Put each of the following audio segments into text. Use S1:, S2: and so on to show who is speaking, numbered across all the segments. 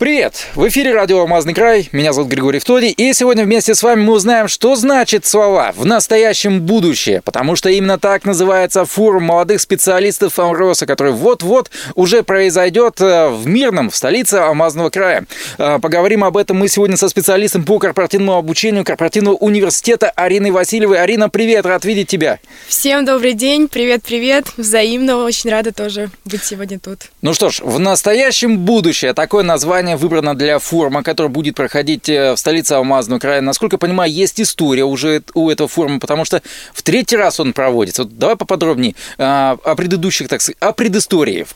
S1: Привет! В эфире радио «Алмазный край». Меня зовут Григорий Втори. И сегодня вместе с вами мы узнаем, что значит слова «в настоящем будущее». Потому что именно так называется форум молодых специалистов Амроса, который вот-вот уже произойдет э, в Мирном, в столице Алмазного края. Э, поговорим об этом мы сегодня со специалистом по корпоративному обучению корпоративного университета Ариной Васильевой. Арина, привет! Рад видеть тебя!
S2: Всем добрый день! Привет-привет! Взаимно! Очень рада тоже быть сегодня тут.
S1: Ну что ж, в настоящем будущее. Такое название название выбрано для форума, который будет проходить э, в столице Алмазного края. Насколько я понимаю, есть история уже у этого форума, потому что в третий раз он проводится. Вот давай поподробнее а, о предыдущих, так сказать, о предыстории.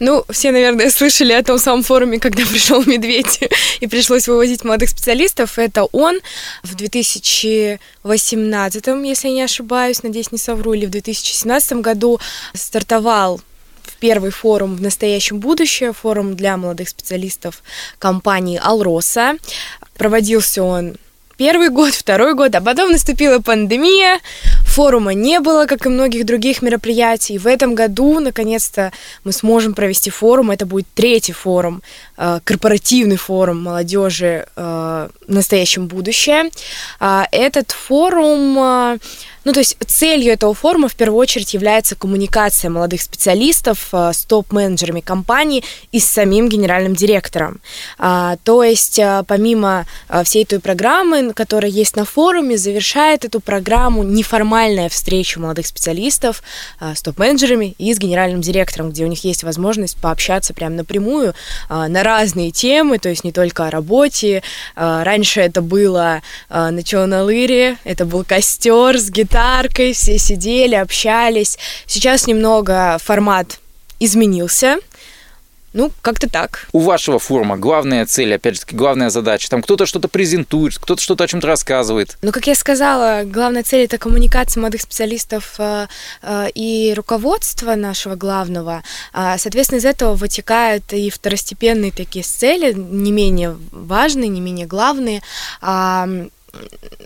S2: Ну, все, наверное, слышали о том самом форуме, когда пришел медведь и пришлось вывозить молодых специалистов. Это он в 2018, если я не ошибаюсь, надеюсь, не совру, или в 2017 году стартовал первый форум в настоящем будущее, форум для молодых специалистов компании Алроса. Проводился он первый год, второй год, а потом наступила пандемия, форума не было, как и многих других мероприятий. В этом году, наконец-то, мы сможем провести форум. Это будет третий форум, э, корпоративный форум молодежи э, настоящем будущее. Э, этот форум э, ну, то есть целью этого форума в первую очередь является коммуникация молодых специалистов с топ-менеджерами компании и с самим генеральным директором. А, то есть помимо всей той программы, которая есть на форуме, завершает эту программу неформальная встреча молодых специалистов с топ-менеджерами и с генеральным директором, где у них есть возможность пообщаться прямо напрямую на разные темы, то есть не только о работе. Раньше это было на Чоналыре, это был костер с гитаркой, все сидели, общались. Сейчас немного формат изменился. Ну, как-то так.
S1: У вашего форума главная цель, опять же таки, главная задача. Там кто-то что-то презентует, кто-то что-то о чем-то рассказывает.
S2: Ну, как я сказала, главная цель это коммуникация молодых специалистов э, э, и руководства нашего главного. Э, соответственно, из этого вытекают и второстепенные такие цели, не менее важные, не менее главные.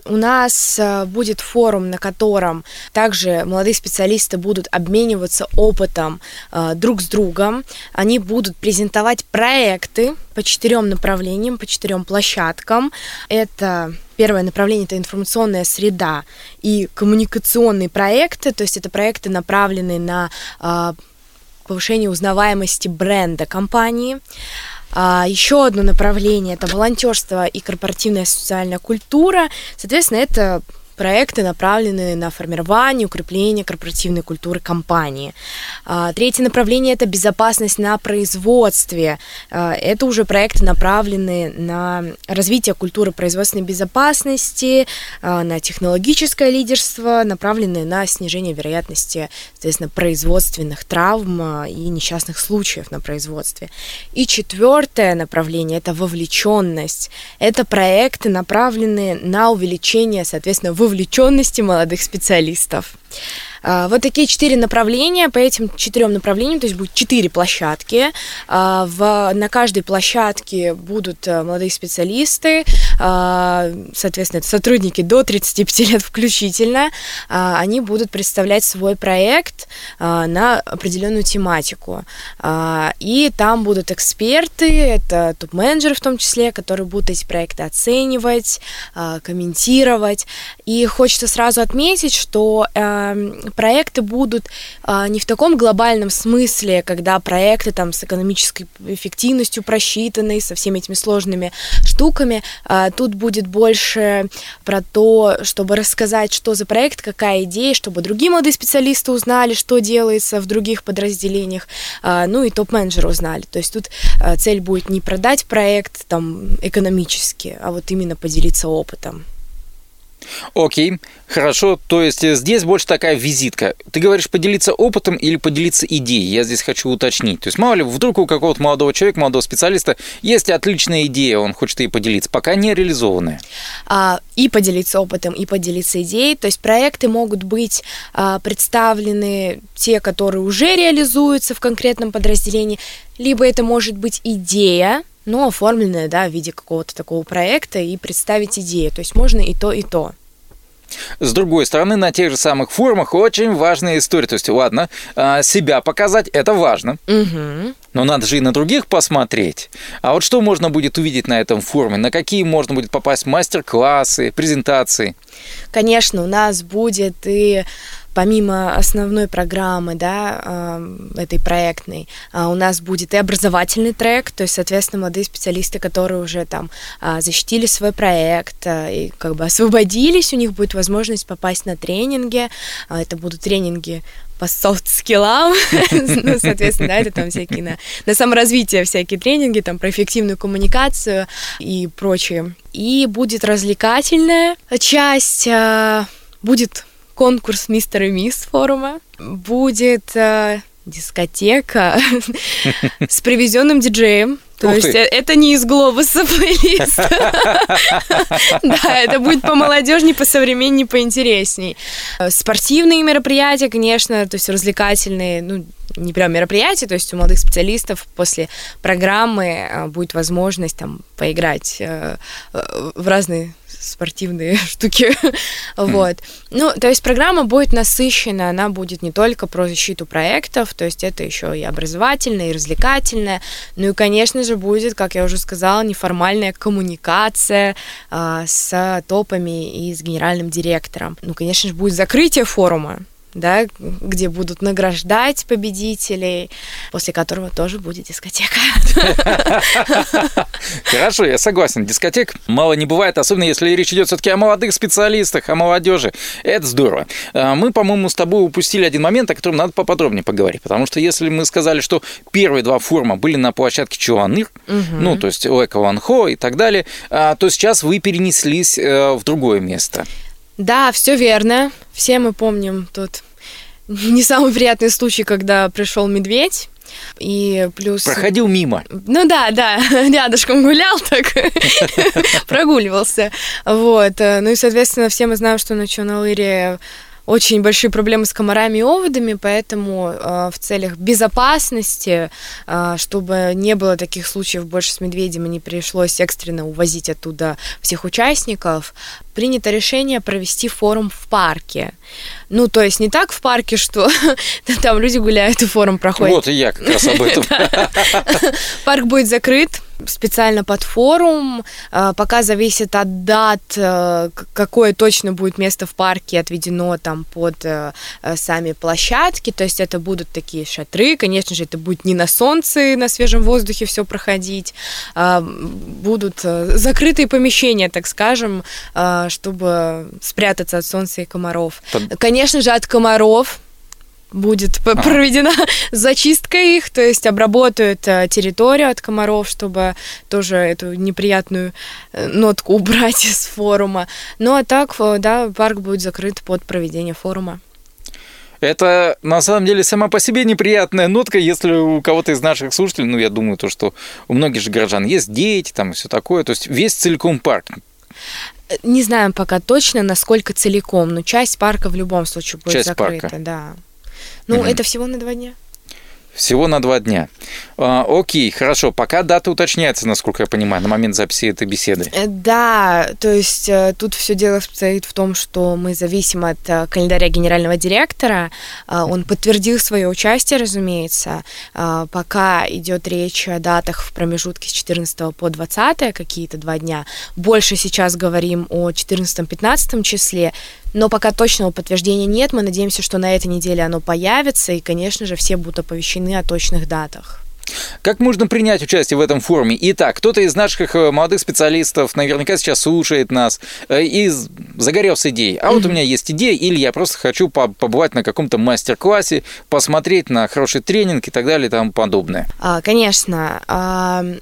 S2: У нас э, будет форум, на котором также молодые специалисты будут обмениваться опытом э, друг с другом. Они будут презентовать проекты по четырем направлениям, по четырем площадкам. Это Первое направление это информационная среда и коммуникационные проекты, то есть это проекты, направленные на э, повышение узнаваемости бренда компании. А, еще одно направление это волонтерство и корпоративная социальная культура. Соответственно, это проекты, направленные на формирование, укрепление корпоративной культуры компании. А, третье направление – это безопасность на производстве. А, это уже проекты, направленные на развитие культуры производственной безопасности, а, на технологическое лидерство, направленные на снижение вероятности, соответственно, производственных травм и несчастных случаев на производстве. И четвертое направление – это вовлеченность. Это проекты, направленные на увеличение, соответственно, вовлеченности вовлеченности молодых специалистов. А, вот такие четыре направления. По этим четырем направлениям, то есть будет четыре площадки. А, в, на каждой площадке будут э, молодые специалисты, а, соответственно, это сотрудники до 35 лет включительно. Они будут представлять свой проект на определенную тематику. И там будут эксперты, это топ-менеджеры в том числе, которые будут эти проекты оценивать, комментировать. И хочется сразу отметить, что эм, проекты будут а, не в таком глобальном смысле, когда проекты там с экономической эффективностью просчитаны, со всеми этими сложными штуками. А, тут будет больше про то, чтобы рассказать, что за проект, какая идея, чтобы другие молодые специалисты узнали, что делается в других подразделениях, а, ну и топ-менеджеры узнали. То есть тут а, цель будет не продать проект там экономически, а вот именно поделиться опытом.
S1: Окей, хорошо. То есть э, здесь больше такая визитка. Ты говоришь поделиться опытом или поделиться идеей? Я здесь хочу уточнить. То есть мало ли, вдруг у какого-то молодого человека, молодого специалиста есть отличная идея, он хочет ей поделиться, пока не реализованная.
S2: А, и поделиться опытом, и поделиться идеей. То есть проекты могут быть а, представлены те, которые уже реализуются в конкретном подразделении, либо это может быть идея, но оформленное, да, в виде какого-то такого проекта и представить идею. То есть можно и то, и то.
S1: С другой стороны, на тех же самых форумах очень важная история. То есть, ладно, а, себя показать это важно.
S2: Угу.
S1: Но надо же и на других посмотреть. А вот что можно будет увидеть на этом форуме? На какие можно будет попасть мастер-классы, презентации?
S2: Конечно, у нас будет и помимо основной программы, да, этой проектной, а, у нас будет и образовательный трек, то есть, соответственно, молодые специалисты, которые уже там а, защитили свой проект а, и как бы освободились, у них будет возможность попасть на тренинги. Это будут тренинги по софт-скиллам, ну, соответственно, да, это там всякие на, на саморазвитие всякие тренинги, там про эффективную коммуникацию и прочее. И будет развлекательная часть, будет конкурс мистер и мисс форума. Будет э, дискотека с привезенным диджеем. То есть. Э, это не из глобуса плейлист. Да, это будет по молодежней, по современней, поинтересней. Спортивные мероприятия, конечно, то есть развлекательные, ну, не прям мероприятия, то есть у молодых специалистов после программы э, будет возможность там поиграть в разные спортивные штуки. вот. Ну, то есть программа будет насыщена, она будет не только про защиту проектов, то есть это еще и образовательная, и развлекательная. Ну и, конечно же, будет, как я уже сказала, неформальная коммуникация э, с топами и с генеральным директором. Ну, конечно же, будет закрытие форума да, где будут награждать победителей, после которого тоже будет дискотека.
S1: Хорошо, я согласен. Дискотек мало не бывает, особенно если речь идет все-таки о молодых специалистах, о молодежи. Это здорово. А, мы, по-моему, с тобой упустили один момент, о котором надо поподробнее поговорить. Потому что если мы сказали, что первые два форума были на площадке Чуаныр, угу. ну, то есть Лэка Ванхо и так далее, а, то сейчас вы перенеслись э, в другое место.
S2: Да, все верно. Все мы помним тот не самый приятный случай, когда пришел медведь. И плюс...
S1: Проходил мимо.
S2: Ну да, да, рядышком гулял так, прогуливался. Вот. Ну и, соответственно, все мы знаем, что на Чоналыре очень большие проблемы с комарами и оводами, поэтому э, в целях безопасности, э, чтобы не было таких случаев больше с медведем и не пришлось экстренно увозить оттуда всех участников, принято решение провести форум в парке. Ну, то есть не так в парке, что там люди гуляют и форум проходит.
S1: Вот и я как раз об этом.
S2: Парк будет закрыт специально под форум. А, пока зависит от дат, э, какое точно будет место в парке отведено там под э, э, сами площадки. То есть это будут такие шатры. Конечно же, это будет не на солнце, на свежем воздухе все проходить. А, будут закрытые помещения, так скажем, а, чтобы спрятаться от солнца и комаров. Под... Конечно же, от комаров будет ага. проведена зачистка их, то есть обработают э, территорию от комаров, чтобы тоже эту неприятную э, нотку убрать из форума. Ну а так, э, да, парк будет закрыт под проведение форума.
S1: Это на самом деле сама по себе неприятная нотка, если у кого-то из наших слушателей, ну я думаю, то, что у многих же горожан есть дети, там все такое, то есть весь целиком парк.
S2: Не знаем пока точно, насколько целиком, но часть парка в любом случае будет часть закрыта, парка. да. Ну, угу. это всего на два дня.
S1: Всего на два дня. А, окей, хорошо. Пока дата уточняется, насколько я понимаю, на момент записи этой беседы.
S2: Э, да, то есть э, тут все дело стоит в том, что мы зависим от э, календаря генерального директора. Он подтвердил свое участие, разумеется. Пока идет речь о датах в промежутке с 14 по 20 какие-то два дня. Больше сейчас говорим о 14-15 числе. Но пока точного подтверждения нет, мы надеемся, что на этой неделе оно появится, и, конечно же, все будут оповещены о точных датах.
S1: Как можно принять участие в этом форуме? Итак, кто-то из наших э, молодых специалистов наверняка сейчас слушает нас э, и загорелся идеей. А вот у меня есть идея, или я просто хочу побывать на каком-то мастер-классе, посмотреть на хороший тренинг и так далее и тому подобное.
S2: А, конечно.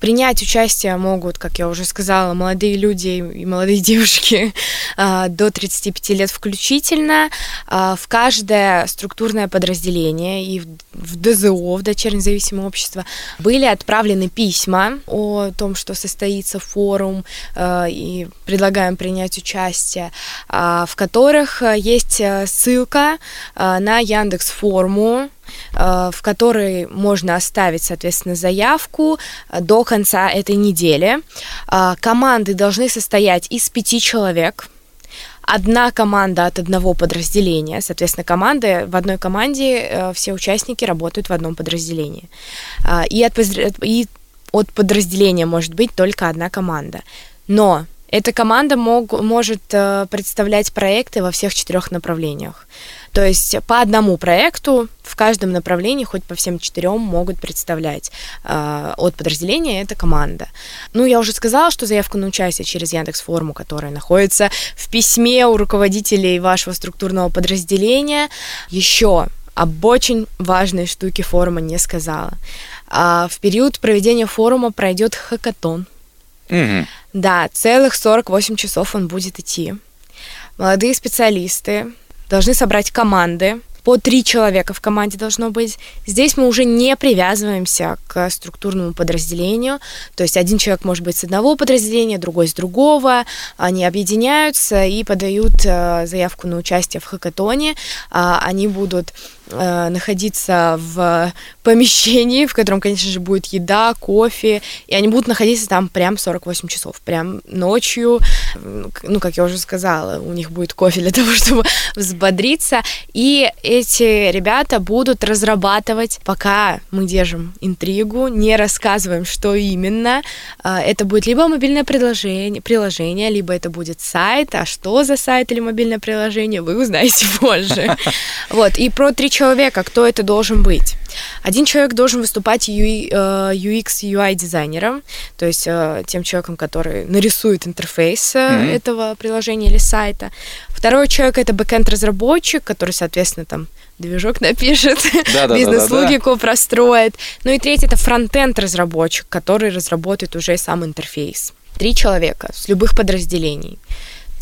S2: Принять участие могут, как я уже сказала, молодые люди и молодые девушки а, до 35 лет включительно. А, в каждое структурное подразделение и в ДЗО, в дочернее независимое общество, были отправлены письма о том, что состоится форум а, и предлагаем принять участие, в которых есть ссылка на Яндекс форму в который можно оставить, соответственно, заявку до конца этой недели. Команды должны состоять из пяти человек – одна команда от одного подразделения. Соответственно, команды в одной команде э, все участники работают в одном подразделении. И от, и от подразделения может быть только одна команда. Но эта команда мог, может э, представлять проекты во всех четырех направлениях. То есть по одному проекту в каждом направлении, хоть по всем четырем, могут представлять э, от подразделения эта команда. Ну, я уже сказала, что заявка на участие через Яндекс Форму, которая находится в письме у руководителей вашего структурного подразделения. Еще об очень важной штуке форума не сказала. А в период проведения форума пройдет хакатон – Угу. Да, целых 48 часов он будет идти. Молодые специалисты должны собрать команды, по три человека в команде должно быть. Здесь мы уже не привязываемся к структурному подразделению. То есть один человек может быть с одного подразделения, другой с другого. Они объединяются и подают э, заявку на участие в хакатоне. А, они будут э, находиться в помещении, в котором, конечно же, будет еда, кофе, и они будут находиться там прям 48 часов, прям ночью, ну, как я уже сказала, у них будет кофе для того, чтобы взбодриться, и эти ребята будут разрабатывать, пока мы держим интригу, не рассказываем, что именно. А, это будет либо мобильное приложение, приложение, либо это будет сайт. А что за сайт или мобильное приложение, вы узнаете позже. Вот. И про три человека, кто это должен быть. Один человек должен выступать UX, UI дизайнером, то есть э, тем человеком, который нарисует интерфейс mm-hmm. этого приложения или сайта. Второй человек это бэкенд разработчик, который, соответственно, там движок напишет, бизнес-логику простроит. Ну и третий это фронтенд разработчик, который разработает уже сам интерфейс. Три человека с любых подразделений.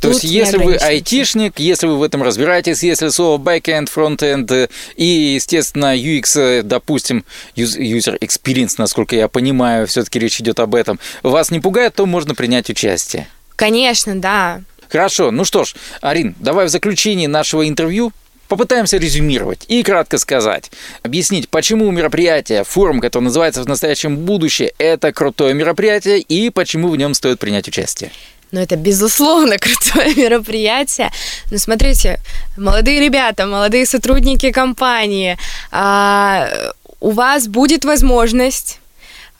S1: То есть, если вы айтишник, если вы в этом разбираетесь, если слово backend, frontend и, естественно, UX, допустим, user experience, насколько я понимаю, все-таки речь идет об этом, вас не пугает, то можно принять участие.
S2: Конечно, да.
S1: Хорошо, ну что ж, Арин, давай в заключении нашего интервью Попытаемся резюмировать и кратко сказать, объяснить, почему мероприятие, форум, который называется «В настоящем будущее», это крутое мероприятие и почему в нем стоит принять участие.
S2: Ну, это, безусловно, крутое мероприятие. Но смотрите, молодые ребята, молодые сотрудники компании, а, у вас будет возможность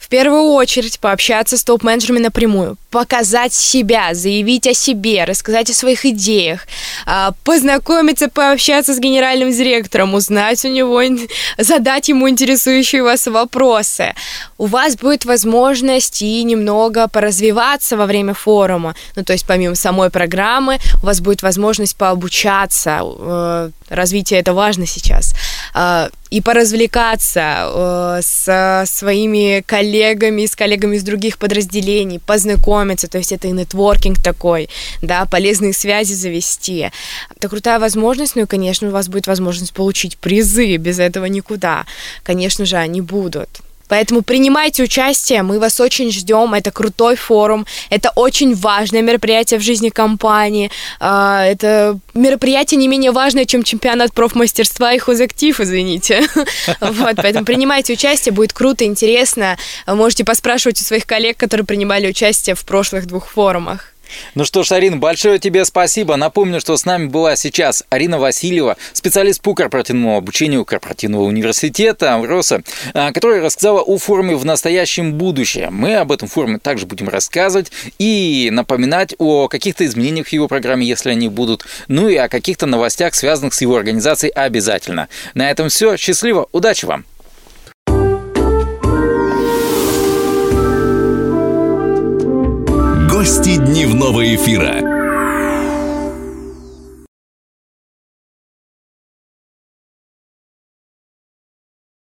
S2: в первую очередь пообщаться с топ-менеджерами напрямую, показать себя, заявить о себе, рассказать о своих идеях, а, познакомиться, пообщаться с генеральным директором, узнать у него, задать ему интересующие вас вопросы. У вас будет возможность и немного поразвиваться во время форума. Ну, то есть помимо самой программы, у вас будет возможность пообучаться. Э, развитие это важно сейчас. А, и поразвлекаться э, с своими коллегами, с коллегами из других подразделений, познакомиться, то есть это и нетворкинг такой, да, полезные связи завести. Это крутая возможность, ну и, конечно, у вас будет возможность получить призы, без этого никуда. Конечно же, они будут. Поэтому принимайте участие, мы вас очень ждем. Это крутой форум, это очень важное мероприятие в жизни компании. А, это мероприятие не менее важное, чем чемпионат профмастерства и хозактив, извините. Вот, поэтому принимайте участие, будет круто, интересно. Можете поспрашивать у своих коллег, которые принимали участие в прошлых двух форумах.
S1: Ну что ж, Арина, большое тебе спасибо. Напомню, что с нами была сейчас Арина Васильева, специалист по корпоративному обучению корпоративного университета РОСа, а, которая рассказала о форуме в настоящем будущем. Мы об этом форуме также будем рассказывать и напоминать о каких-то изменениях в его программе, если они будут, ну и о каких-то новостях, связанных с его организацией обязательно. На этом все. Счастливо, удачи вам!
S3: Гости дневного эфира.